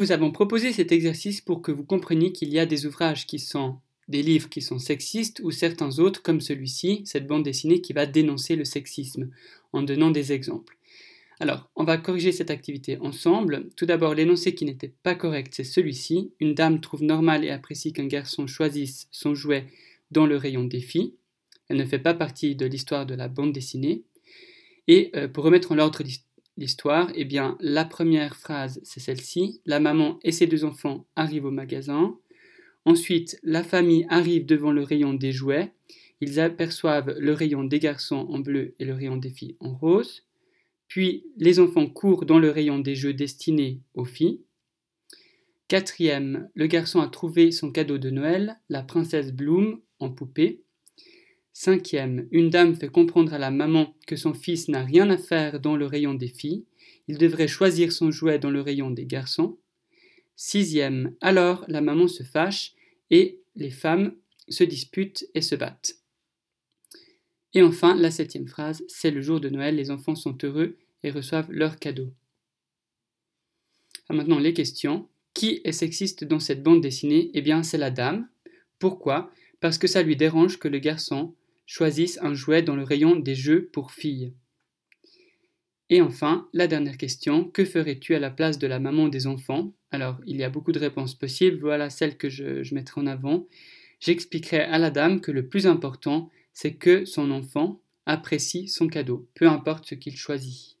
Nous avons proposé cet exercice pour que vous compreniez qu'il y a des ouvrages qui sont des livres qui sont sexistes ou certains autres comme celui-ci, cette bande dessinée qui va dénoncer le sexisme en donnant des exemples. Alors, on va corriger cette activité ensemble. Tout d'abord, l'énoncé qui n'était pas correct, c'est celui-ci. Une dame trouve normal et apprécie qu'un garçon choisisse son jouet dans le rayon des filles. Elle ne fait pas partie de l'histoire de la bande dessinée. Et euh, pour remettre en ordre l'histoire, eh bien, la première phrase, c'est celle-ci. La maman et ses deux enfants arrivent au magasin. Ensuite, la famille arrive devant le rayon des jouets. Ils aperçoivent le rayon des garçons en bleu et le rayon des filles en rose. Puis, les enfants courent dans le rayon des jeux destinés aux filles. Quatrième, le garçon a trouvé son cadeau de Noël, la princesse Bloom en poupée. Cinquième, une dame fait comprendre à la maman que son fils n'a rien à faire dans le rayon des filles, il devrait choisir son jouet dans le rayon des garçons. Sixième, alors la maman se fâche et les femmes se disputent et se battent. Et enfin, la septième phrase, c'est le jour de Noël, les enfants sont heureux et reçoivent leurs cadeaux. maintenant, les questions. Qui est sexiste dans cette bande dessinée? Eh bien, c'est la dame. Pourquoi? Parce que ça lui dérange que le garçon choisissent un jouet dans le rayon des jeux pour filles. Et enfin, la dernière question, que ferais-tu à la place de la maman des enfants? Alors, il y a beaucoup de réponses possibles, voilà celle que je, je mettrai en avant. J'expliquerai à la dame que le plus important, c'est que son enfant apprécie son cadeau, peu importe ce qu'il choisit.